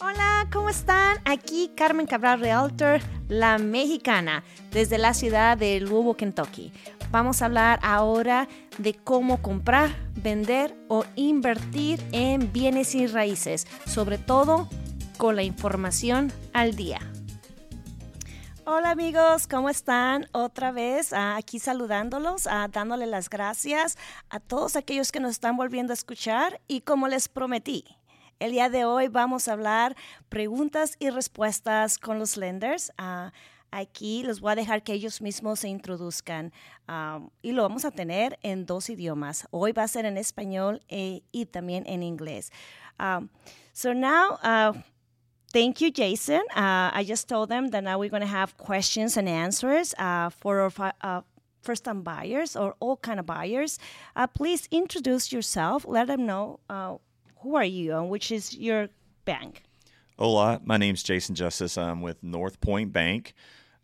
Hola, ¿cómo están? Aquí Carmen Cabral Realtor, la mexicana, desde la ciudad de Louisville, Kentucky. Vamos a hablar ahora de cómo comprar, vender o invertir en bienes y raíces, sobre todo con la información al día. Hola amigos, ¿cómo están? Otra vez ah, aquí saludándolos, ah, dándole las gracias a todos aquellos que nos están volviendo a escuchar y como les prometí, el día de hoy vamos a hablar preguntas y respuestas con los lenders. Ah, aquí los voy a dejar que ellos mismos se introduzcan y lo vamos a tener en dos idiomas. Hoy va a ser en español eh, y también en inglés. so now, Thank you, Jason. Uh, I just told them that now we're going to have questions and answers uh, for our uh, first-time buyers or all kind of buyers. Uh, please introduce yourself. Let them know uh, who are you and which is your bank. Hola, my name's Jason Justice. I'm with Northpointe Bank.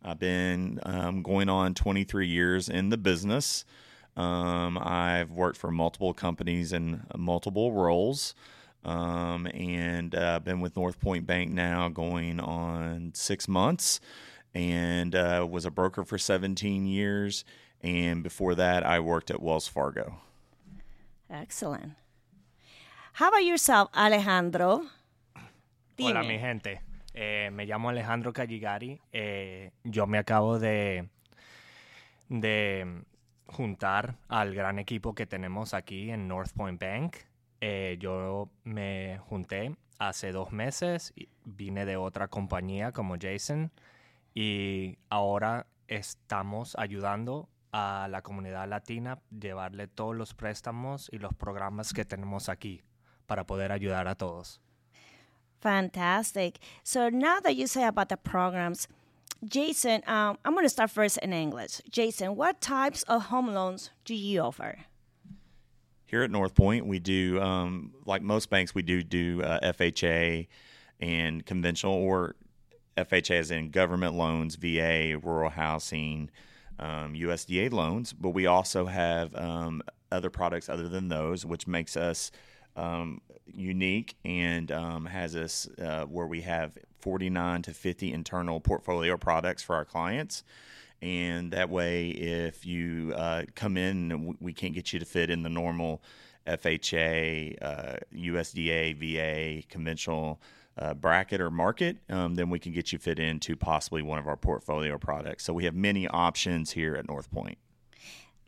I've been um, going on 23 years in the business. Um, I've worked for multiple companies in multiple roles um, and I've uh, been with Northpointe Bank now going on six months, and uh, was a broker for 17 years. And before that, I worked at Wells Fargo. Excellent. How about yourself, Alejandro? Dime. Hola, mi gente. Eh, me llamo Alejandro Calligari. Eh, yo me acabo de, de juntar al gran equipo que tenemos aquí en North Point Bank. Eh, yo me junté hace dos meses, vine de otra compañía como Jason y ahora estamos ayudando a la comunidad latina llevarle todos los préstamos y los programas que tenemos aquí para poder ayudar a todos. Fantastic. So now that you say about the programs, Jason, um, I'm going to start first in English. Jason, what types of home loans do you offer? here at Northpointe, we do um, like most banks, we do do uh, FHA and conventional or FHA as in government loans, VA, rural housing, um, USDA loans. But we also have um, other products other than those, which makes us um, unique and um, has us uh, where we have 49 to 50 internal portfolio products for our clients and that way, if you uh, come in we can't get you to fit in the normal FHA, uh, USDA, VA, conventional uh, bracket or market, um, then we can get you fit into possibly one of our portfolio products. So we have many options here at Northpointe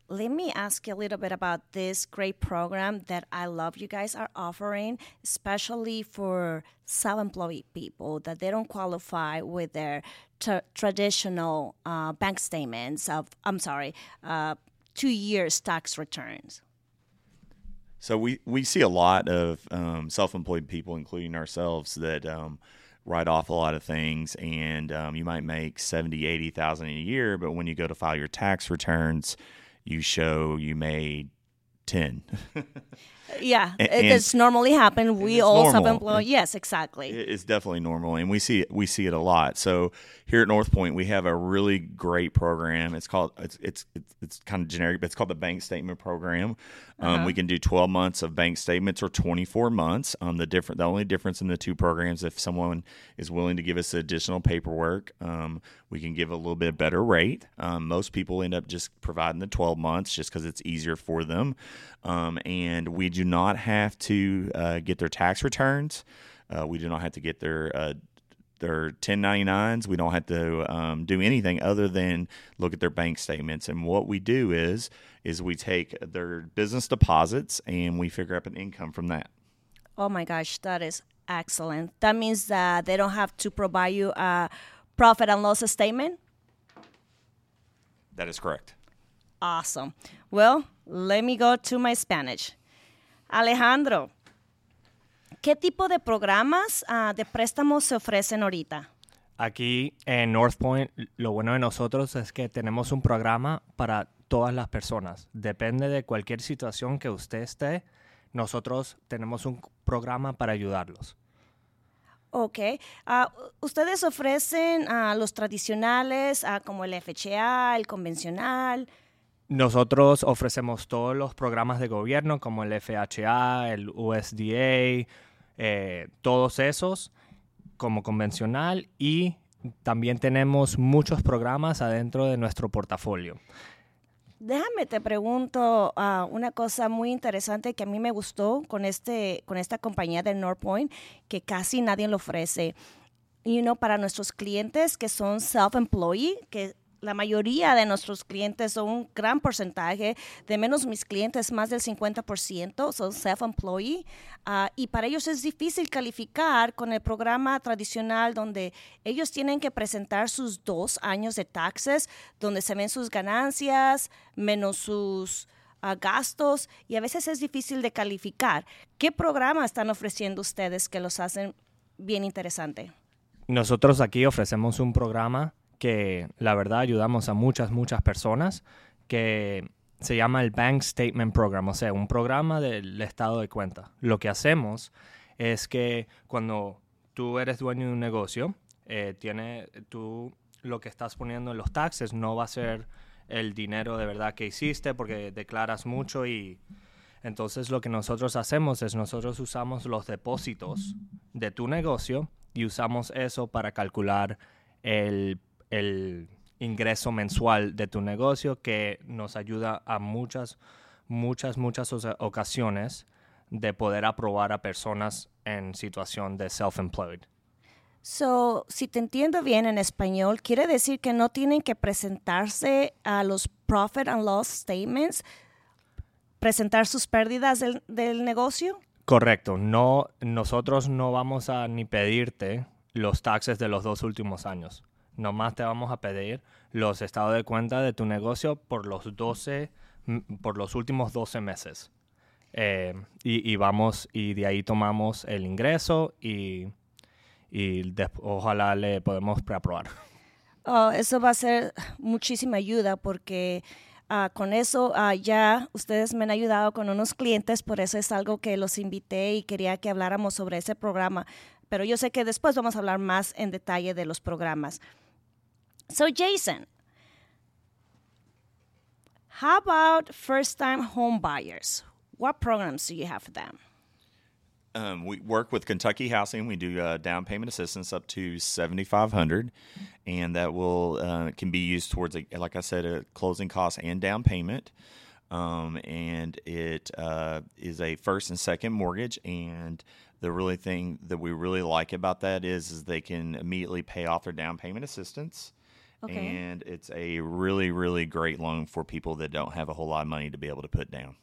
let me ask you a little bit about this great program that I love you guys are offering, especially for self employed people that they don't qualify with their t- traditional uh, bank statements of, I'm sorry, uh, two years tax returns. So we, we see a lot of um, self-employed people, including ourselves, that um, write off a lot of things, and um, you might make seventy, eighty thousand a year, but when you go to file your tax returns, you show you made 10 yeah and, it's normally happen. we all self-employed yes exactly. It's definitely normal and we see it we see it a lot. So here at Northpointe we have a really great program. It's called it's it's it's, it's kind of generic but it's called the bank statement program. Um, uh-huh. we can do 12 months of bank statements or 24 months. Um, the different the only difference in the two programs if someone is willing to give us additional paperwork um, we can give a little bit better rate. Um, most people end up just providing the 12 months just because it's easier for them um, and we do not have to uh, get their tax returns. Uh, we do not have to get their uh, their 1099s. We don't have to um, do anything other than look at their bank statements. And what we do is is we take their business deposits and we figure up an income from that. Oh my gosh, that is excellent. That means that they don't have to provide you a profit and loss statement. That is correct. Awesome. Well, let me go to my Spanish. Alejandro, ¿qué tipo de programas uh, de préstamos se ofrecen ahorita? Aquí en North Point, lo bueno de nosotros es que tenemos un programa para todas las personas. Depende de cualquier situación que usted esté, nosotros tenemos un programa para ayudarlos. Ok. Uh, ¿Ustedes ofrecen uh, los tradicionales como el FHA, el convencional? Nosotros ofrecemos todos los programas de gobierno como el FHA, el USDA, eh, todos esos. como convencional y también tenemos muchos programas adentro de nuestro portafolio. Déjame te pregunto uh, una cosa muy interesante que a mí me gustó con este con esta compañía de Northpoint que casi nadie lo ofrece. Y you para nuestros clientes que son self-employed, que la mayoría de nuestros clientes, o un gran porcentaje, de menos mis clientes, más del 50% son self-employed. Ah, y para ellos es difícil calificar con el programa tradicional donde ellos tienen que presentar sus dos años de taxes, donde se ven sus ganancias menos sus ah, gastos y a veces es difícil de calificar. ¿Qué programa están ofreciendo ustedes que los hacen bien interesante? Nosotros aquí ofrecemos un programa que la verdad ayudamos a muchas, muchas personas, que se llama el Bank Statement Program, o sea, un programa del estado de cuenta. Lo que hacemos es que cuando tú eres dueño de un negocio, eh, tú lo que estás poniendo en los taxes no va a ser el dinero de verdad que hiciste porque declaras mucho y entonces lo que nosotros hacemos es nosotros usamos los depósitos de tu negocio y usamos eso para calcular el el ingreso mensual de tu negocio que nos ayuda a muchas, muchas, muchas ocasiones de poder aprobar a personas en situación de self-employed. So, si te entiendo bien en español, quiere decir que no tienen que presentarse a los profit and loss statements, presentar sus pérdidas del, del negocio. Correcto. No, nosotros no vamos a ni pedirte los taxes de los dos últimos años nomás te vamos a pedir los estados de cuenta de tu negocio por los 12, por los últimos 12 meses. Eh, y, vamos, y de ahí tomamos el ingreso y, y ojalá le podemos preaprobar. Oh, eso va a ser muchísima ayuda porque ah, con eso ah, ya ustedes me han ayudado con unos clientes, por eso es algo que los invité y quería que habláramos sobre ese programa. Pero yo sé que después vamos a hablar más en detalle de los programas. So, Jason, how about first time home buyers? What programs do you have for them? Um, we work with Kentucky Housing. We do uh, down payment assistance up to seventy five hundred, and that will uh, can be used towards, a, like I said, a closing cost and down payment. Um, and it uh, is a first and second mortgage. And the really thing that we really like about that is, is they can immediately pay off their down payment assistance. Okay. And it's a really, really great loan for people that don't have a whole lot of money to be able to put down.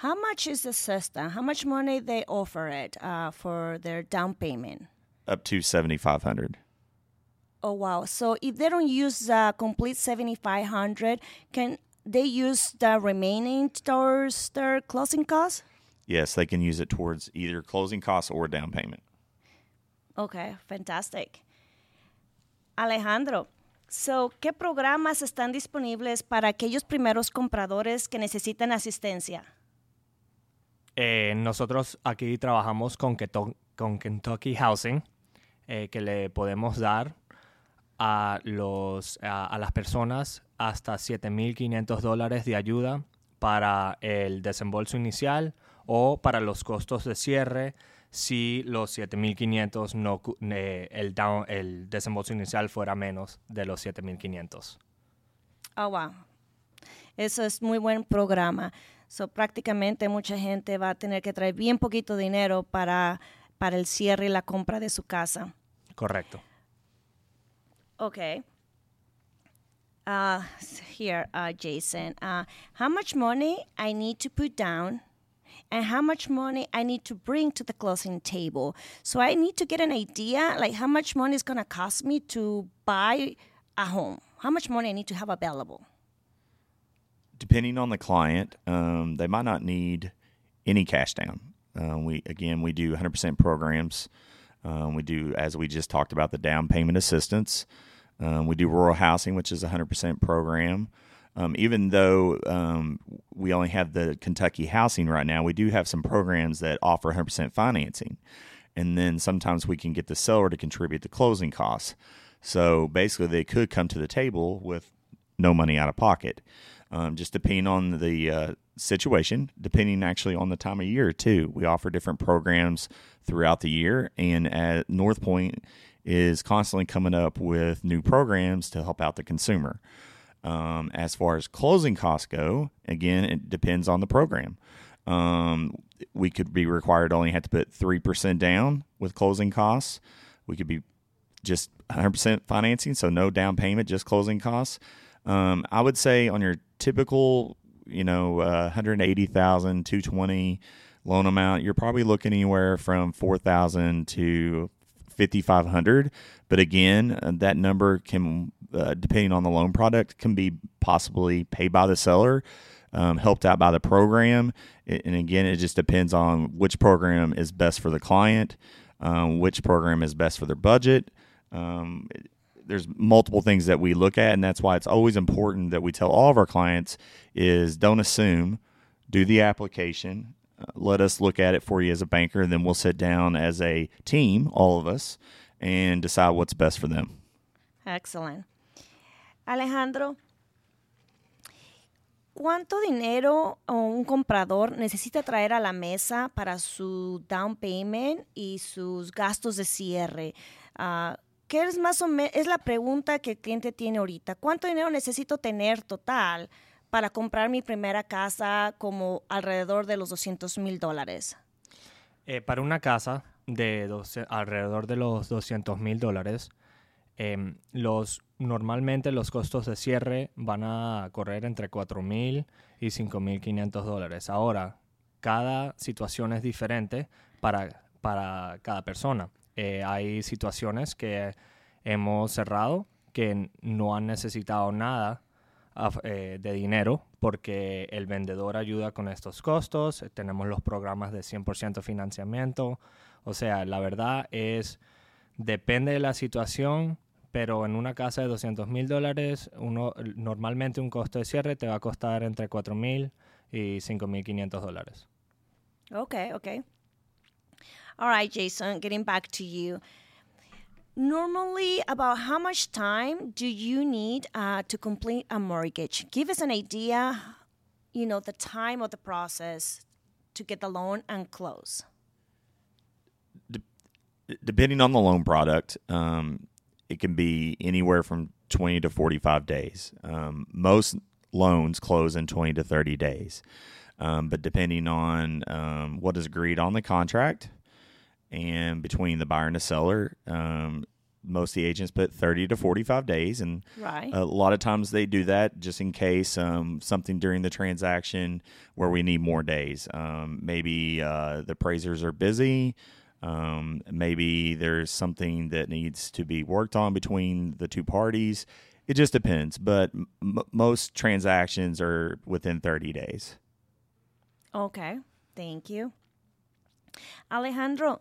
How much is the system? How much money they offer it uh, for their down payment? Up to seventy five hundred. Oh wow! So if they don't use the complete seventy five hundred, can they use the remaining towards their closing costs? Yes, they can use it towards either closing costs or down payment. Okay, fantastic. Alejandro, So, ¿qué programas están disponibles para aquellos primeros compradores que necesitan asistencia? Eh, nosotros aquí trabajamos con, Kentucky Housing, eh, que le podemos dar a, a, las personas hasta 7.500 dólares de ayuda para el desembolso inicial o para los costos de cierre si los 7.500 no, el, el desembolso inicial fuera menos de los 7.500. Oh, wow. Eso es muy buen programa. So, prácticamente mucha gente va a tener que traer bien poquito dinero para, para el cierre y la compra de su casa. Correcto. Okay. Uh, here, uh, Jason, uh, how much money I need to put down and how much money I need to bring to the closing table. So I need to get an idea like how much money is going to cost me to buy a home. How much money I need to have available. Depending on the client, um, they might not need any cash down. Uh, we again we do 100% programs. Um, we do as we just talked about the down payment assistance. Um, we do rural housing, which is a 100% program. Um, even though um, we only have the Kentucky housing right now, we do have some programs that offer 100% financing. And then sometimes we can get the seller to contribute the closing costs. So basically, they could come to the table with no money out of pocket, um, just depending on the uh, situation, depending actually on the time of year, too. We offer different programs throughout the year. And at Northpointe, is constantly coming up with new programs to help out the consumer. Um, as far as closing costs go, again, it depends on the program. Um, we could be required only have to put 3% down with closing costs. We could be just 100% financing, so no down payment, just closing costs. Um, I would say on your typical, you know, uh, 180,000, 220 loan amount, you're probably looking anywhere from 4,000 to 5,500. But again, uh, that number can, uh, depending on the loan product, can be possibly paid by the seller, um, helped out by the program. And again, it just depends on which program is best for the client, um, which program is best for their budget. Um, there's multiple things that we look at, and that's why it's always important that we tell all of our clients is don't assume, do the application, let us look at it for you as a banker, and then we'll sit down as a team, all of us, and decide what's best for them. Excellent. Alejandro, ¿cuánto dinero un comprador necesita traer a la mesa para su down payment y sus gastos de cierre? Uh, ¿Qué es más o menos? Es la pregunta que el cliente tiene ahorita. ¿Cuánto dinero necesito tener total para comprar mi primera casa como alrededor de los 200 mil dólares? Eh, para una casa de alrededor de los 200 mil dólares, em, los, normalmente los costos de cierre van a correr entre 4 mil y 5 mil 500 dólares. Ahora, cada situación es diferente para, para cada persona. Eh, hay situaciones que hemos cerrado que no han necesitado nada de dinero porque el vendedor ayuda con estos costos, tenemos los programas de 100% financiamiento, o sea, la verdad es, depende de la situación, pero en una casa de 200 mil dólares, normalmente un costo de cierre te va a costar entre 4 mil y 5 mil 500 dólares. Ok, ok. All right, Jason, getting back to you. Normally, about how much time do you need uh, to complete a mortgage? Give us an idea, you know, the time of the process to get the loan and close. De- depending on the loan product, um, it can be anywhere from 20 to 45 days. Um, most loans close in 20 to 30 days. Um, but depending on um, what is agreed on the contract, and between the buyer and the seller, um, most of the agents put 30 to 45 days and right. a lot of times they do that just in case um, something during the transaction where we need more days. Um, maybe uh, the appraisers are busy um, maybe there's something that needs to be worked on between the two parties. It just depends but m- most transactions are within 30 days. Okay thank you. Alejandro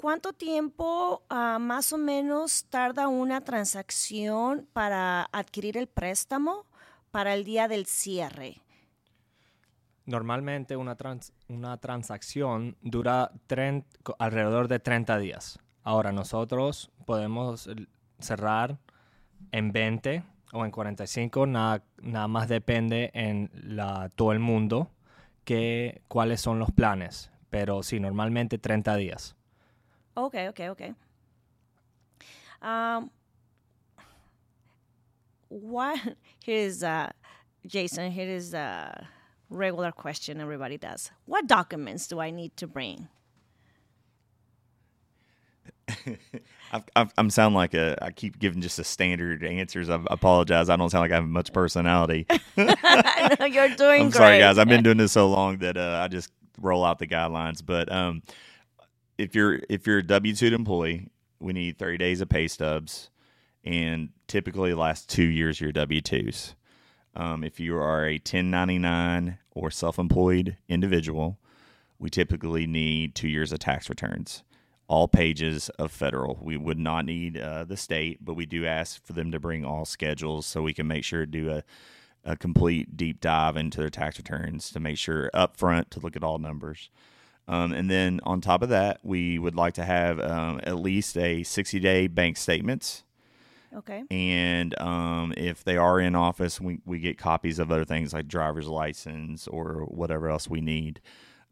¿Cuánto tiempo uh, más o menos tarda una transacción para adquirir el préstamo para el día del cierre? Normalmente una, trans una transacción dura alrededor de 30 días. Ahora nosotros podemos cerrar en 20 o en 45, nada, nada más depende en todo el mundo que, cuáles son los planes. Pero sí, normalmente 30 días. Okay, okay, okay. Um, what here is uh, Jason. Here is a regular question everybody does. What documents do I need to bring? i am sound like a. I keep giving just a standard answers. I apologize. I don't sound like I have much personality. no, you're doing. I'm great. sorry, guys. I've been doing this so long that uh, I just roll out the guidelines. But um, if you're if you're a W two employee, we need 30 days of pay stubs, and typically last two years of your W twos. Um, if you are a 1099 or self employed individual, we typically need two years of tax returns. All pages of federal. We would not need uh, the state, but we do ask for them to bring all schedules so we can make sure to do a, a complete deep dive into their tax returns to make sure upfront to look at all numbers. Um, and then on top of that, we would like to have um, at least a 60 day bank statements. Okay. And um, if they are in office, we, we get copies of other things like driver's license or whatever else we need.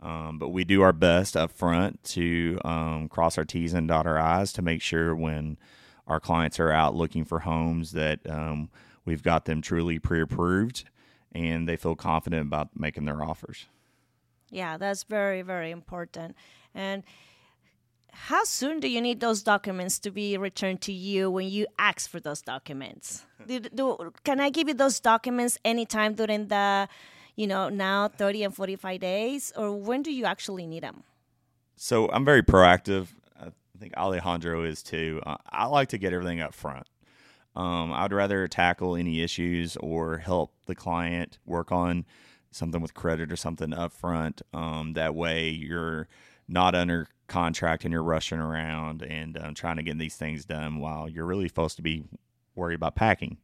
Um, but we do our best up front to um, cross our T's and dot our I's to make sure when our clients are out looking for homes that um, we've got them truly pre approved and they feel confident about making their offers. Yeah, that's very, very important. And how soon do you need those documents to be returned to you when you ask for those documents? do, do, can I give you those documents anytime during the, you know, now 30 and 45 days? Or when do you actually need them? So I'm very proactive. I think Alejandro is too. Uh, I like to get everything up front. Um, I'd rather tackle any issues or help the client work on something with credit or something up front. Um, that way, you're not under contract and you're rushing around and um, trying to get these things done while you're really supposed to be worried about packing.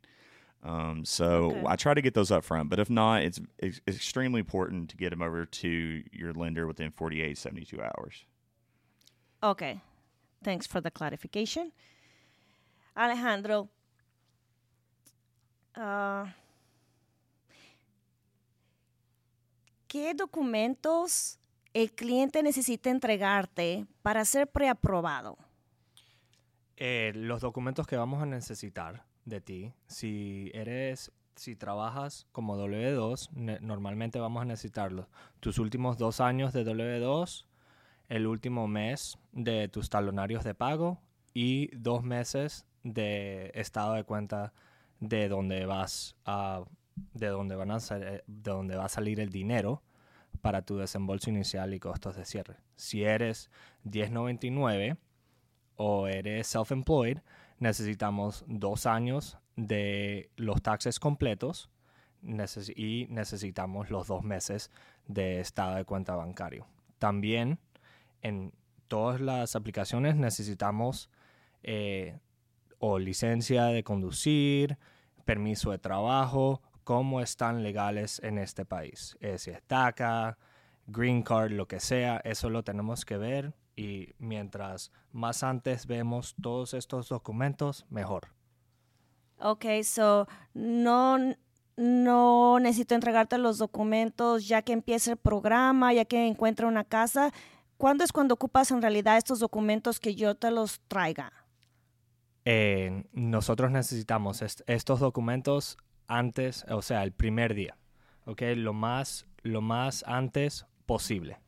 Um, so okay. I try to get those up front, but if not, it's, it's, extremely important to get them over to your lender within 48, 72 hours. Okay. Thanks for the clarification. Alejandro, Uh, ¿Qué documentos el cliente necesita entregarte para ser preaprobado? Eh, los documentos que vamos a necesitar de ti, si eres, si trabajas como W2, normalmente vamos a necesitarlos. Tus últimos dos años de W2, el último mes de tus talonarios de pago y dos meses de estado de cuenta de dónde vas a de dónde van a de dónde va a salir el dinero para tu desembolso inicial y costos de cierre. Si eres 1099 o eres self-employed, necesitamos dos años de los taxes completos y necesitamos los dos meses de estado de cuenta bancario. También en todas las aplicaciones necesitamos eh, o licencia de conducir, permiso de trabajo, cómo están legales en este país. Eh, si es DACA, Green Card, lo que sea, eso lo tenemos que ver y mientras más antes vemos todos estos documentos, mejor. Ok, so no, no necesito entregarte los documentos ya que empiece el programa, ya que encuentre una casa. ¿Cuándo es cuando ocupas en realidad estos documentos que yo te los traiga? Eh, nosotros necesitamos estos documentos antes, o sea, el primer día, ¿ok? Lo más, lo más antes posible.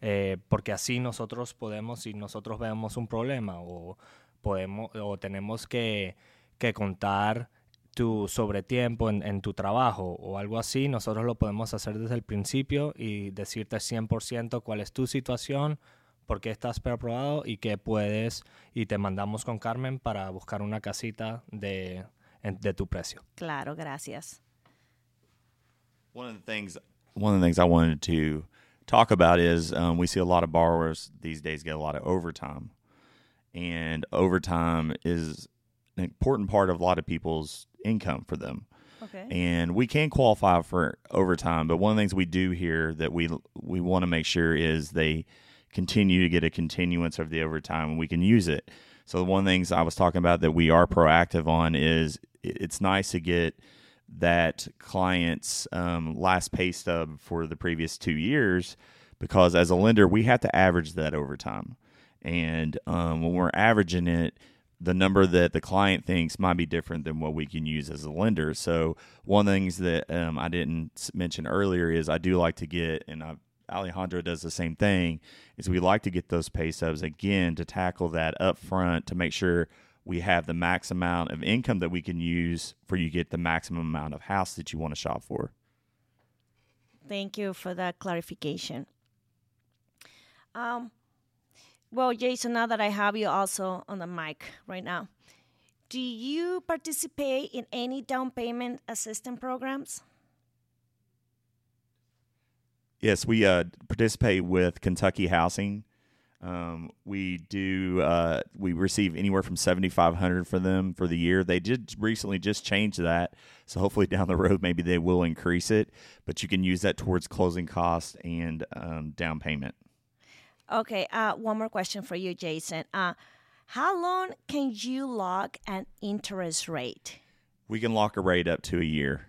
Eh, porque así nosotros podemos, si nosotros vemos un problema o, podemos, o tenemos que, que contar tu sobretiempo en, en tu trabajo o algo así, nosotros lo podemos hacer desde el principio y decirte 100% cuál es tu situación, por qué estás preaprobado y qué puedes y te mandamos con Carmen para buscar una casita de, de tu precio. Claro, gracias. One of the things one of the things I wanted to talk about is um, we see a lot of borrowers these days get a lot of overtime, and overtime is an important part of a lot of people's income for them. Okay. And we can qualify for overtime, but one of the things we do here that we we want to make sure is they continue to get a continuance of the overtime and we can use it. So the one things I was talking about that we are proactive on is it's nice to get that client's um, last pay stub for the previous two years because as a lender we have to average that over time. And um, when we're averaging it the number that the client thinks might be different than what we can use as a lender. So one of the things that um, i didn't mention earlier is i do like to get and i've Alejandro does the same thing, is we like to get those pay stubs again to tackle that up front to make sure we have the max amount of income that we can use for you get the maximum amount of house that you want to shop for. Thank you for that clarification. Um, well, Jason, now that I have you also on the mic right now, do you participate in any down payment assistance programs? Yes, we uh, participate with Kentucky Housing. Um, we do. Uh, we receive anywhere from seventy five hundred for them for the year. They did recently just change that, so hopefully down the road maybe they will increase it. But you can use that towards closing costs and um, down payment. Okay. Uh, one more question for you, Jason. Uh, how long can you lock an interest rate? We can lock a rate up to a year.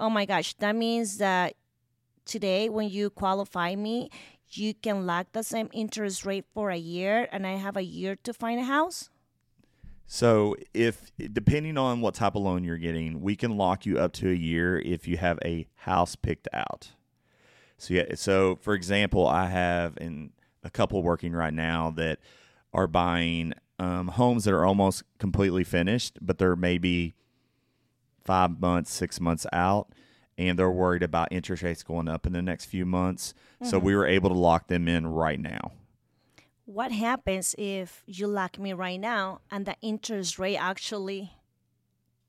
Oh my gosh, that means that today when you qualify me, you can lock the same interest rate for a year and I have a year to find a house? So, if depending on what type of loan you're getting, we can lock you up to a year if you have a house picked out. So, yeah, so for example, I have in a couple working right now that are buying um, homes that are almost completely finished, but they're maybe five months, six months out, and they're worried about interest rates going up in the next few months. Mm-hmm. So we were able to lock them in right now. What happens if you lock me right now and the interest rate actually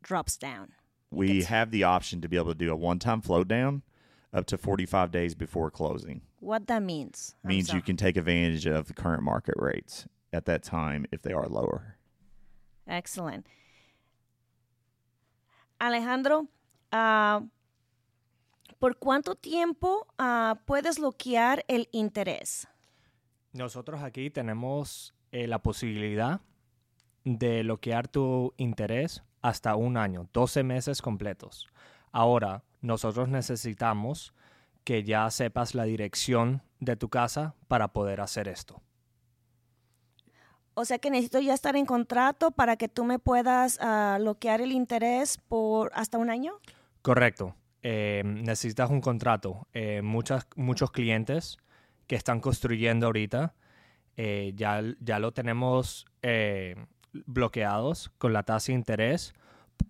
drops down? We have the option to be able to do a one time float down up to 45 days before closing. What that means? Means you can take advantage of the current market rates at that time if they are lower. Excellent. Alejandro, uh, ¿por cuánto tiempo uh, puedes bloquear el interés? Nosotros aquí tenemos eh, la posibilidad de bloquear tu interés hasta un año, 12 meses completos. Ahora, nosotros necesitamos que ya sepas la dirección de tu casa para poder hacer esto. O sea que necesito ya estar en contrato para que tú me puedas uh, bloquear el interés por hasta un año. Correcto. Eh, necesitas un contrato. Eh, muchos clientes que están construyendo ahorita eh, ya, ya lo tenemos eh, bloqueados con la tasa de interés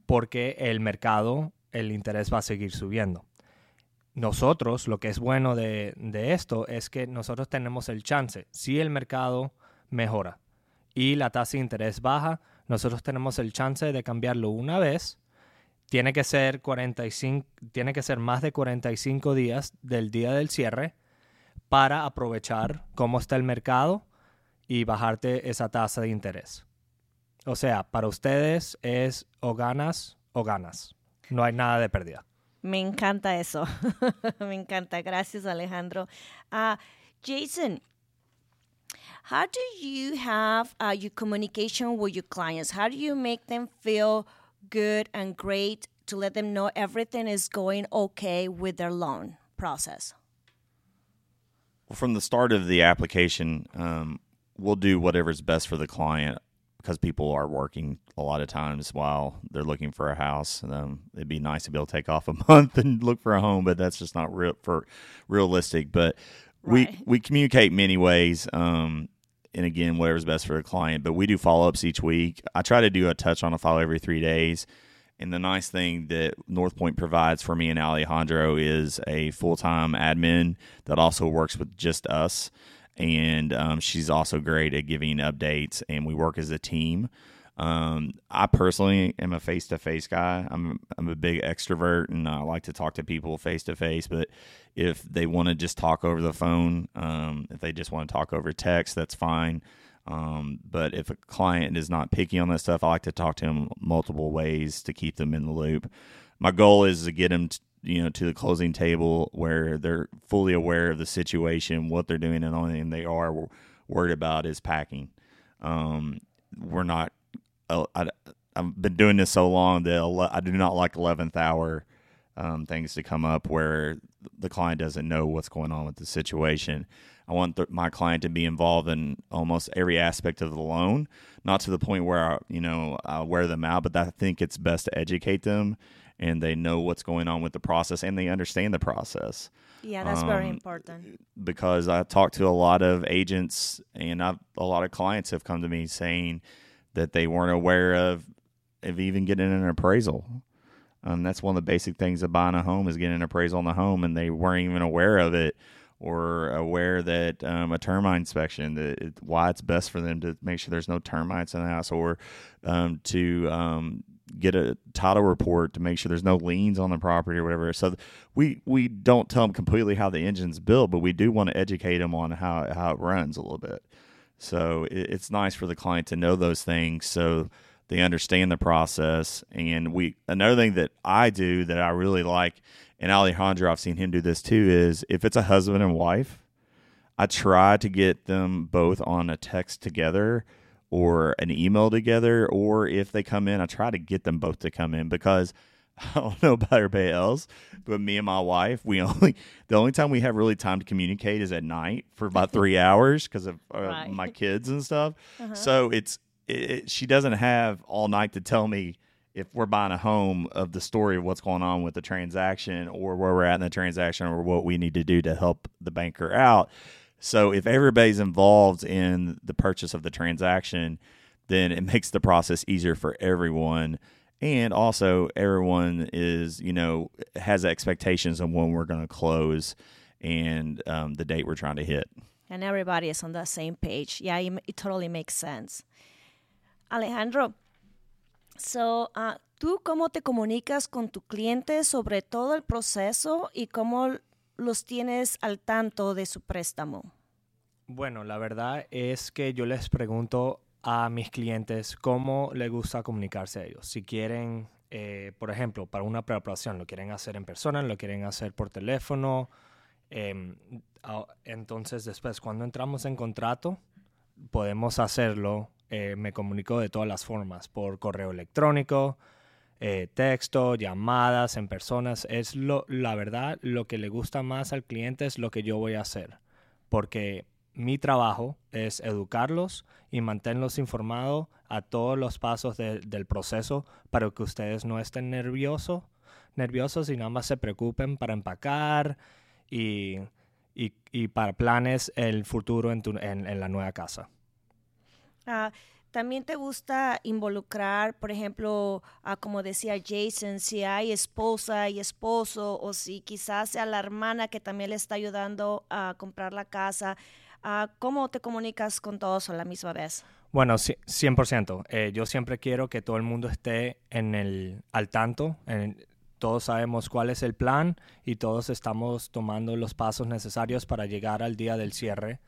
porque el mercado, el interés va a seguir subiendo. Nosotros, lo que es bueno de, de esto es que nosotros tenemos el chance, si el mercado mejora, y la tasa de interés baja, nosotros tenemos el chance de cambiarlo una vez. Tiene que ser 45, tiene que ser más de 45 días del día del cierre para aprovechar cómo está el mercado y bajarte esa tasa de interés. O sea, para ustedes es o ganas o ganas. No hay nada de pérdida. Me encanta eso. Me encanta. Gracias, Alejandro. Uh, Jason, How do you have uh, your communication with your clients? How do you make them feel good and great to let them know everything is going okay with their loan process? Well, from the start of the application, um, we'll do whatever's best for the client because people are working a lot of times while they're looking for a house. Um, it'd be nice to be able to take off a month and look for a home, but that's just not real for realistic. But right. we we communicate many ways. Um, and again, whatever's best for the client. But we do follow ups each week. I try to do a touch on a file every three days. And the nice thing that Northpointe provides for me and Alejandro is a full time admin that also works with just us. And um, she's also great at giving updates, and we work as a team. Um, I personally am a face to face guy. I'm I'm a big extrovert, and I like to talk to people face to face. But if they want to just talk over the phone, um, if they just want to talk over text, that's fine. Um, but if a client is not picky on that stuff, I like to talk to them multiple ways to keep them in the loop. My goal is to get them, to, you know, to the closing table where they're fully aware of the situation, what they're doing, and the only thing they are worried about is packing. Um, we're not I, I've been doing this so long that I do not like 11th hour um, things to come up where the client doesn't know what's going on with the situation. I want the, my client to be involved in almost every aspect of the loan, not to the point where I, you know I wear them out, but I think it's best to educate them and they know what's going on with the process and they understand the process. Yeah, that's um, very important. Because I talked to a lot of agents and I've, a lot of clients have come to me saying that they weren't aware of of even getting an appraisal. Um, that's one of the basic things of buying a home is getting an appraisal on the home, and they weren't even aware of it or aware that um, a termite inspection, that it, why it's best for them to make sure there's no termites in the house, or um, to um, get a title report to make sure there's no liens on the property or whatever. So we we don't tell them completely how the engine's built, but we do want to educate them on how how it runs a little bit. So it, it's nice for the client to know those things so they understand the process. And we another thing that I do that I really like, and Alejandro, I've seen him do this too, is if it's a husband and wife, I try to get them both on a text together or an email together, or if they come in, I try to get them both to come in because I don't know about everybody else, but me and my wife, we only the only time we have really time to communicate is at night for about three hours because of uh, right. my kids and stuff. Uh-huh. So it's it, she doesn't have all night to tell me if we're buying a home of the story of what's going on with the transaction or where we're at in the transaction or what we need to do to help the banker out. So if everybody's involved in the purchase of the transaction, then it makes the process easier for everyone. And also everyone is, you know, has expectations on when we're going to close and um, the date we're trying to hit. And everybody is on the same page. Yeah, it totally makes sense. Alejandro, So, uh, ¿tú cómo te comunicas con tu cliente sobre todo el proceso y cómo los tienes al tanto de su préstamo? Bueno, la verdad es que yo les pregunto a mis clientes cómo les gusta comunicarse a ellos. Si quieren, eh, por ejemplo, para una preparación, lo quieren hacer en persona, lo quieren hacer por teléfono. Em, entonces, después, cuando entramos en contrato, podemos hacerlo eh, me comunico de todas las formas, por correo electrónico, eh, texto, llamadas, en personas. Es lo, la verdad, lo que le gusta más al cliente es lo que yo voy a hacer, porque mi trabajo es educarlos y mantenerlos informados a todos los pasos del proceso para que ustedes no estén nerviosos, nerviosos y nada más se preocupen para empacar y, y, para planes el futuro en, en la nueva casa. Ah, también te gusta involucrar, por ejemplo, ah, como decía Jason, si hay esposa y esposo, o si quizás sea la hermana que también le está ayudando a comprar la casa. ¿Cómo te comunicas con todos a la misma vez? Bueno, 100%. Eh, yo siempre quiero que todo el mundo esté en el, al tanto. todos sabemos cuál es el plan y todos estamos tomando los pasos necesarios para llegar al día del cierre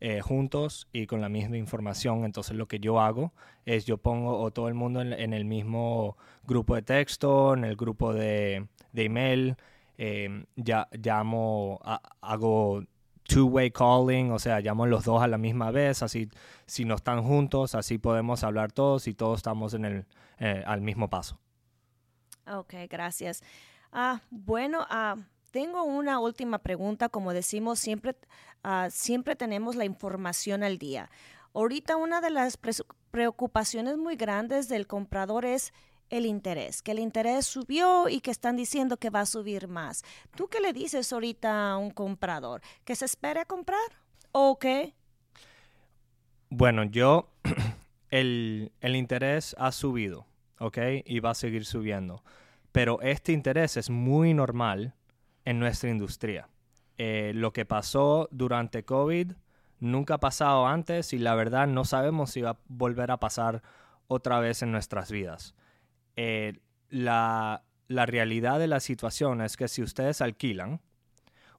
eh, juntos y con la misma información. Entonces lo que yo hago es yo pongo a todo el mundo en, el mismo grupo de texto, en el grupo de, email, eh, ya, llamo, hago two-way calling, o sea, llamo los dos a la misma vez, así si no están juntos, así podemos hablar todos y todos estamos en el, eh, al mismo paso. Ok, gracias. Ah, bueno, ah, tengo una última pregunta. Como decimos, siempre, ah, siempre tenemos la información al día. Ahorita una de las preocupaciones muy grandes del comprador es el interés, que el interés subió y que están diciendo que va a subir más. ¿Tú qué le dices ahorita a un comprador? ¿Que se espere a comprar o qué? Bueno, yo, el, el interés ha subido, ¿ok? Y va a seguir subiendo. Pero este interés es muy normal en nuestra industria. Eh, lo que pasó durante COVID nunca ha pasado antes y la verdad no sabemos si va a volver a pasar otra vez en nuestras vidas. Eh, la, la realidad de la situación es que si ustedes alquilan,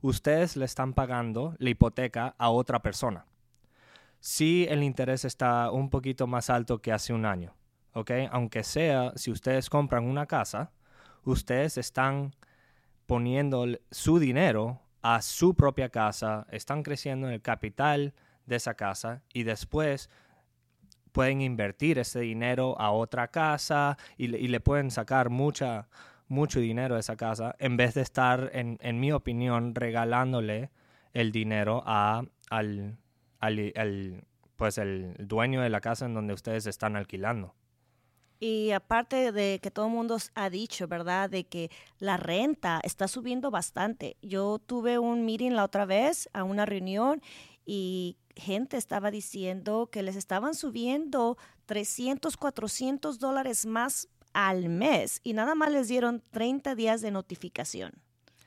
ustedes le están pagando la hipoteca a otra persona. Si el interés está un poquito más alto que hace un año, ¿ok? Aunque sea, si ustedes compran una casa, ustedes están poniendo su dinero a su propia casa, están creciendo en el capital de esa casa y después pueden invertir ese dinero a otra casa y le, pueden sacar mucha, mucho dinero de esa casa en vez de estar, en, en mi opinión, regalándole el dinero a, al, al, pues el dueño de la casa en donde ustedes están alquilando. Y aparte de que todo el mundo ha dicho, ¿verdad? De que la renta está subiendo bastante. Yo tuve un meeting la otra vez a una reunión y gente estaba diciendo que les estaban subiendo 300, 400 dólares más al mes y nada más les dieron 30 días de notificación.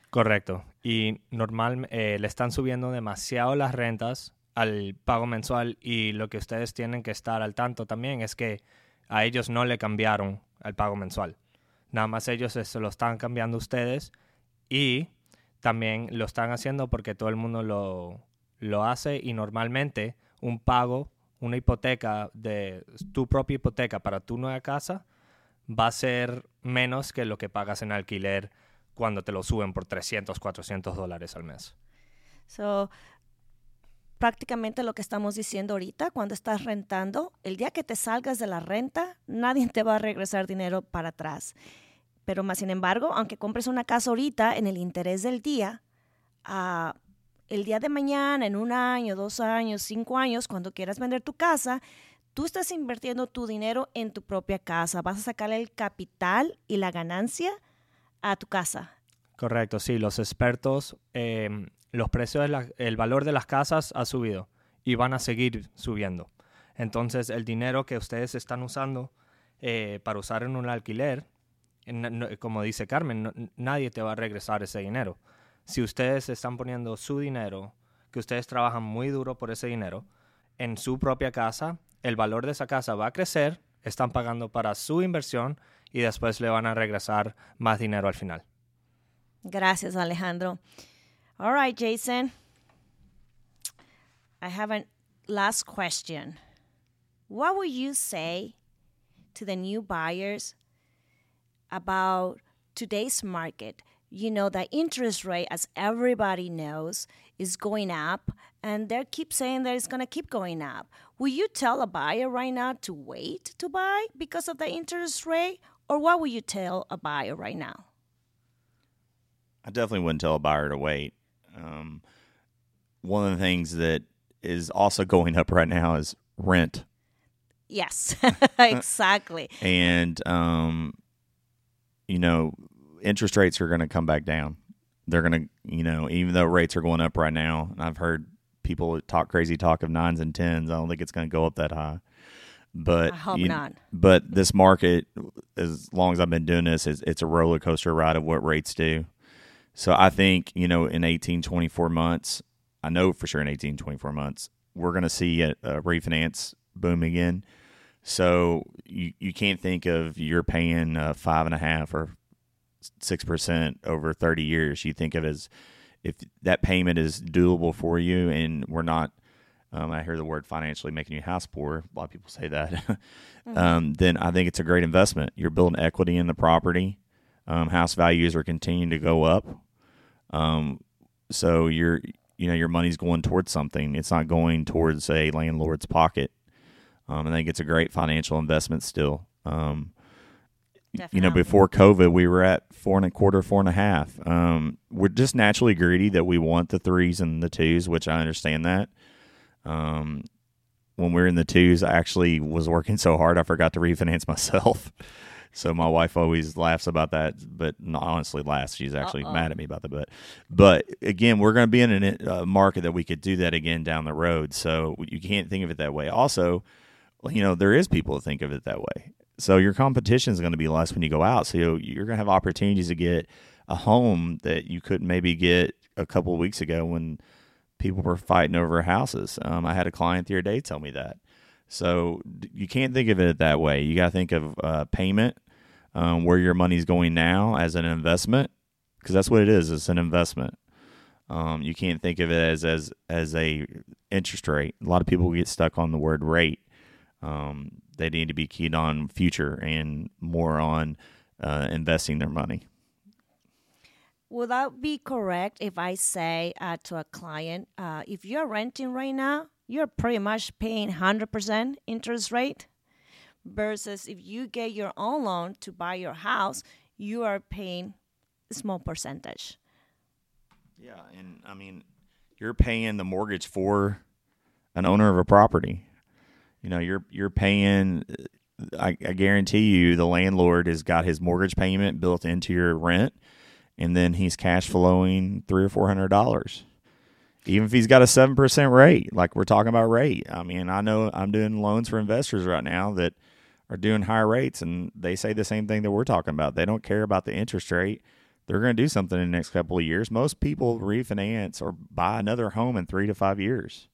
Correcto. Y normal eh, le están subiendo demasiado las rentas al pago mensual y lo que ustedes tienen que estar al tanto también es que a ellos no le cambiaron el pago mensual. Nada más ellos se lo están cambiando ustedes y también lo están haciendo porque todo el mundo lo, lo hace y normalmente un pago, una hipoteca de tu propia hipoteca para tu nueva casa va a ser menos que lo que pagas en alquiler cuando te lo suben por 300, 400 dólares al mes. So, prácticamente lo que estamos diciendo ahorita, cuando estás rentando, el día que te salgas de la renta, nadie te va a regresar dinero para atrás. Pero más sin embargo, aunque compres una casa ahorita en el interés del día, uh, el día de mañana, en un año, dos años, cinco años, cuando quieras vender tu casa, tú estás invirtiendo tu dinero en tu propia casa. Vas a sacarle el capital y la ganancia a tu casa. Correcto, sí. Los expertos, em, los precios, el valor de las casas ha subido y van a seguir subiendo. Entonces, el dinero que ustedes están usando eh, para usar en un alquiler, como dice Carmen, nadie te va a regresar ese dinero. Si ustedes están poniendo su dinero, que ustedes trabajan muy duro por ese dinero, en su propia casa, el valor de esa casa va a crecer, están pagando para su inversión y después le van a regresar más dinero al final. Gracias, Alejandro. All right, Jason. I have a last question. What would you say to the new buyers about today's market? You know, the interest rate, as everybody knows, is going up, and they keep saying that it's going to keep going up. Will you tell a buyer right now to wait to buy because of the interest rate, or what would you tell a buyer right now? I definitely wouldn't tell a buyer to wait. Um, one of the things that is also going up right now is rent. Yes, exactly. and um, you know, interest rates are going to come back down. They're going to, you know, even though rates are going up right now, and I've heard people talk crazy talk of nines and tens. I don't think it's going to go up that high. But I hope you, not. But this market, as long as I've been doing this, it's, it's a roller coaster ride of what rates do. So I think you know, in 18, 24 months, I know for sure in 18, 24 months, we're going to see a, a refinance boom again. So you you can't think of you're paying uh, five and a half or six percent over 30 years. You think of it as if that payment is doable for you, and we're not. Um, I hear the word financially making you house poor. A lot of people say that. mm-hmm. um, then I think it's a great investment. You're building equity in the property. Um, house values are continuing to go up. Um, so you're, you know, your money's going towards something. It's not going towards a landlord's pocket. Um, I think it's a great financial investment still. Um, you know, before COVID, we were at four and a quarter, four and a half. Um, we're just naturally greedy that we want the threes and the twos, which I understand that. Um, when we are in the twos, I actually was working so hard I forgot to refinance myself. so my wife always laughs about that, but not honestly laughs. She's actually Uh-oh. mad at me about that. But but again, we're going to be in a uh, market that we could do that again down the road. So you can't think of it that way. Also, you know, there is people that think of it that way. So your competition is going to be less when you go out. So you're going to have opportunities to get a home that you couldn't maybe get a couple of weeks ago when people were fighting over houses. Um, I had a client the other day tell me that. So you can't think of it that way. You got to think of uh, payment, um, where your money's going now as an investment, because that's what it is. It's an investment. Um, you can't think of it as as as a interest rate. A lot of people get stuck on the word rate. Um, they need to be keyed on future and more on uh, investing their money. Would that be correct if I say uh, to a client, uh, if you're renting right now, you're pretty much paying 100% interest rate? Versus if you get your own loan to buy your house, you are paying a small percentage. Yeah, and I mean, you're paying the mortgage for an owner of a property. You know, you're you're paying. Uh, I, I guarantee you, the landlord has got his mortgage payment built into your rent, and then he's cash flowing three or four hundred dollars. Even if he's got a seven percent rate, like we're talking about rate. I mean, I know I'm doing loans for investors right now that are doing higher rates, and they say the same thing that we're talking about. They don't care about the interest rate. They're going to do something in the next couple of years. Most people refinance or buy another home in three to five years.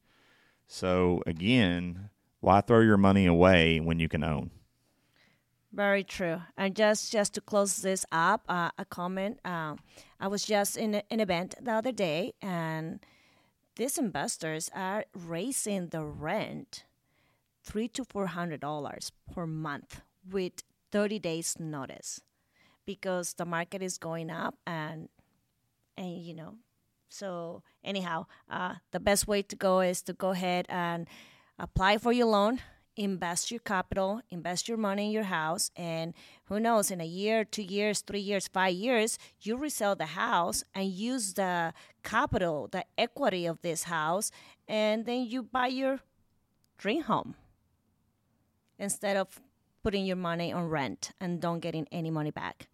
So again, why throw your money away when you can own? Very true. And just just to close this up, uh, a comment. Uh, I was just in an event the other day, and these investors are raising the rent three to four hundred dollars per month with thirty days notice, because the market is going up, and and you know, so anyhow, uh, the best way to go is to go ahead and apply for your loan invest your capital, invest your money in your house, and who knows, in a year, two years, three years, five years, you resell the house and use the capital, the equity of this house, and then you buy your dream home instead of putting your money on rent and don't getting any money back.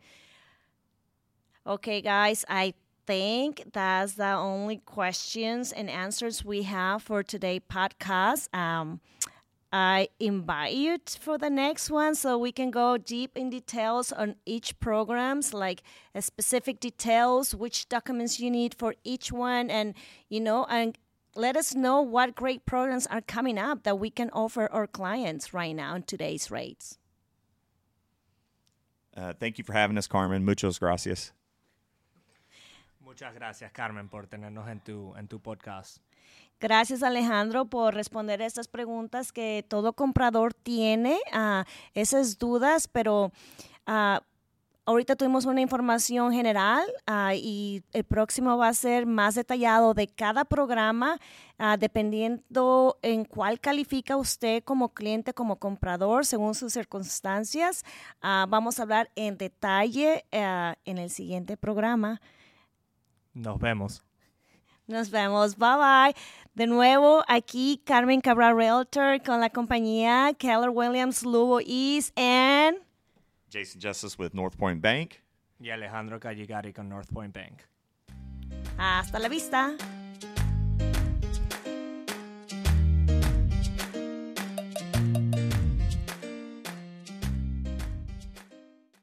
Okay, guys, I think that's the only questions and answers we have for today podcast. Um, I invite you for the next one so we can go deep in details on each programs, like uh, specific details, which documents you need for each one, and you know, and let us know what great programs are coming up that we can offer our clients right now in today's rates. Uh, thank you for having us, Carmen. Muchas gracias. Muchas gracias, Carmen, por tenernos en tu, en tu podcast. Gracias Alejandro por responder estas preguntas que todo comprador tiene, uh, esas dudas, pero uh, ahorita tuvimos una información general uh, y el próximo va a ser más detallado de cada programa, dependiendo en cuál califica usted como cliente, como comprador, según sus circunstancias. vamos a hablar en detalle en el siguiente programa. Nos vemos. Nos vemos. Bye bye. De nuevo, aquí Carmen Cabral Realtor con la compañía Keller Williams Lugo East and Jason Justice with North Point Bank. Y Alejandro Calligari con North Point Bank. Hasta la vista.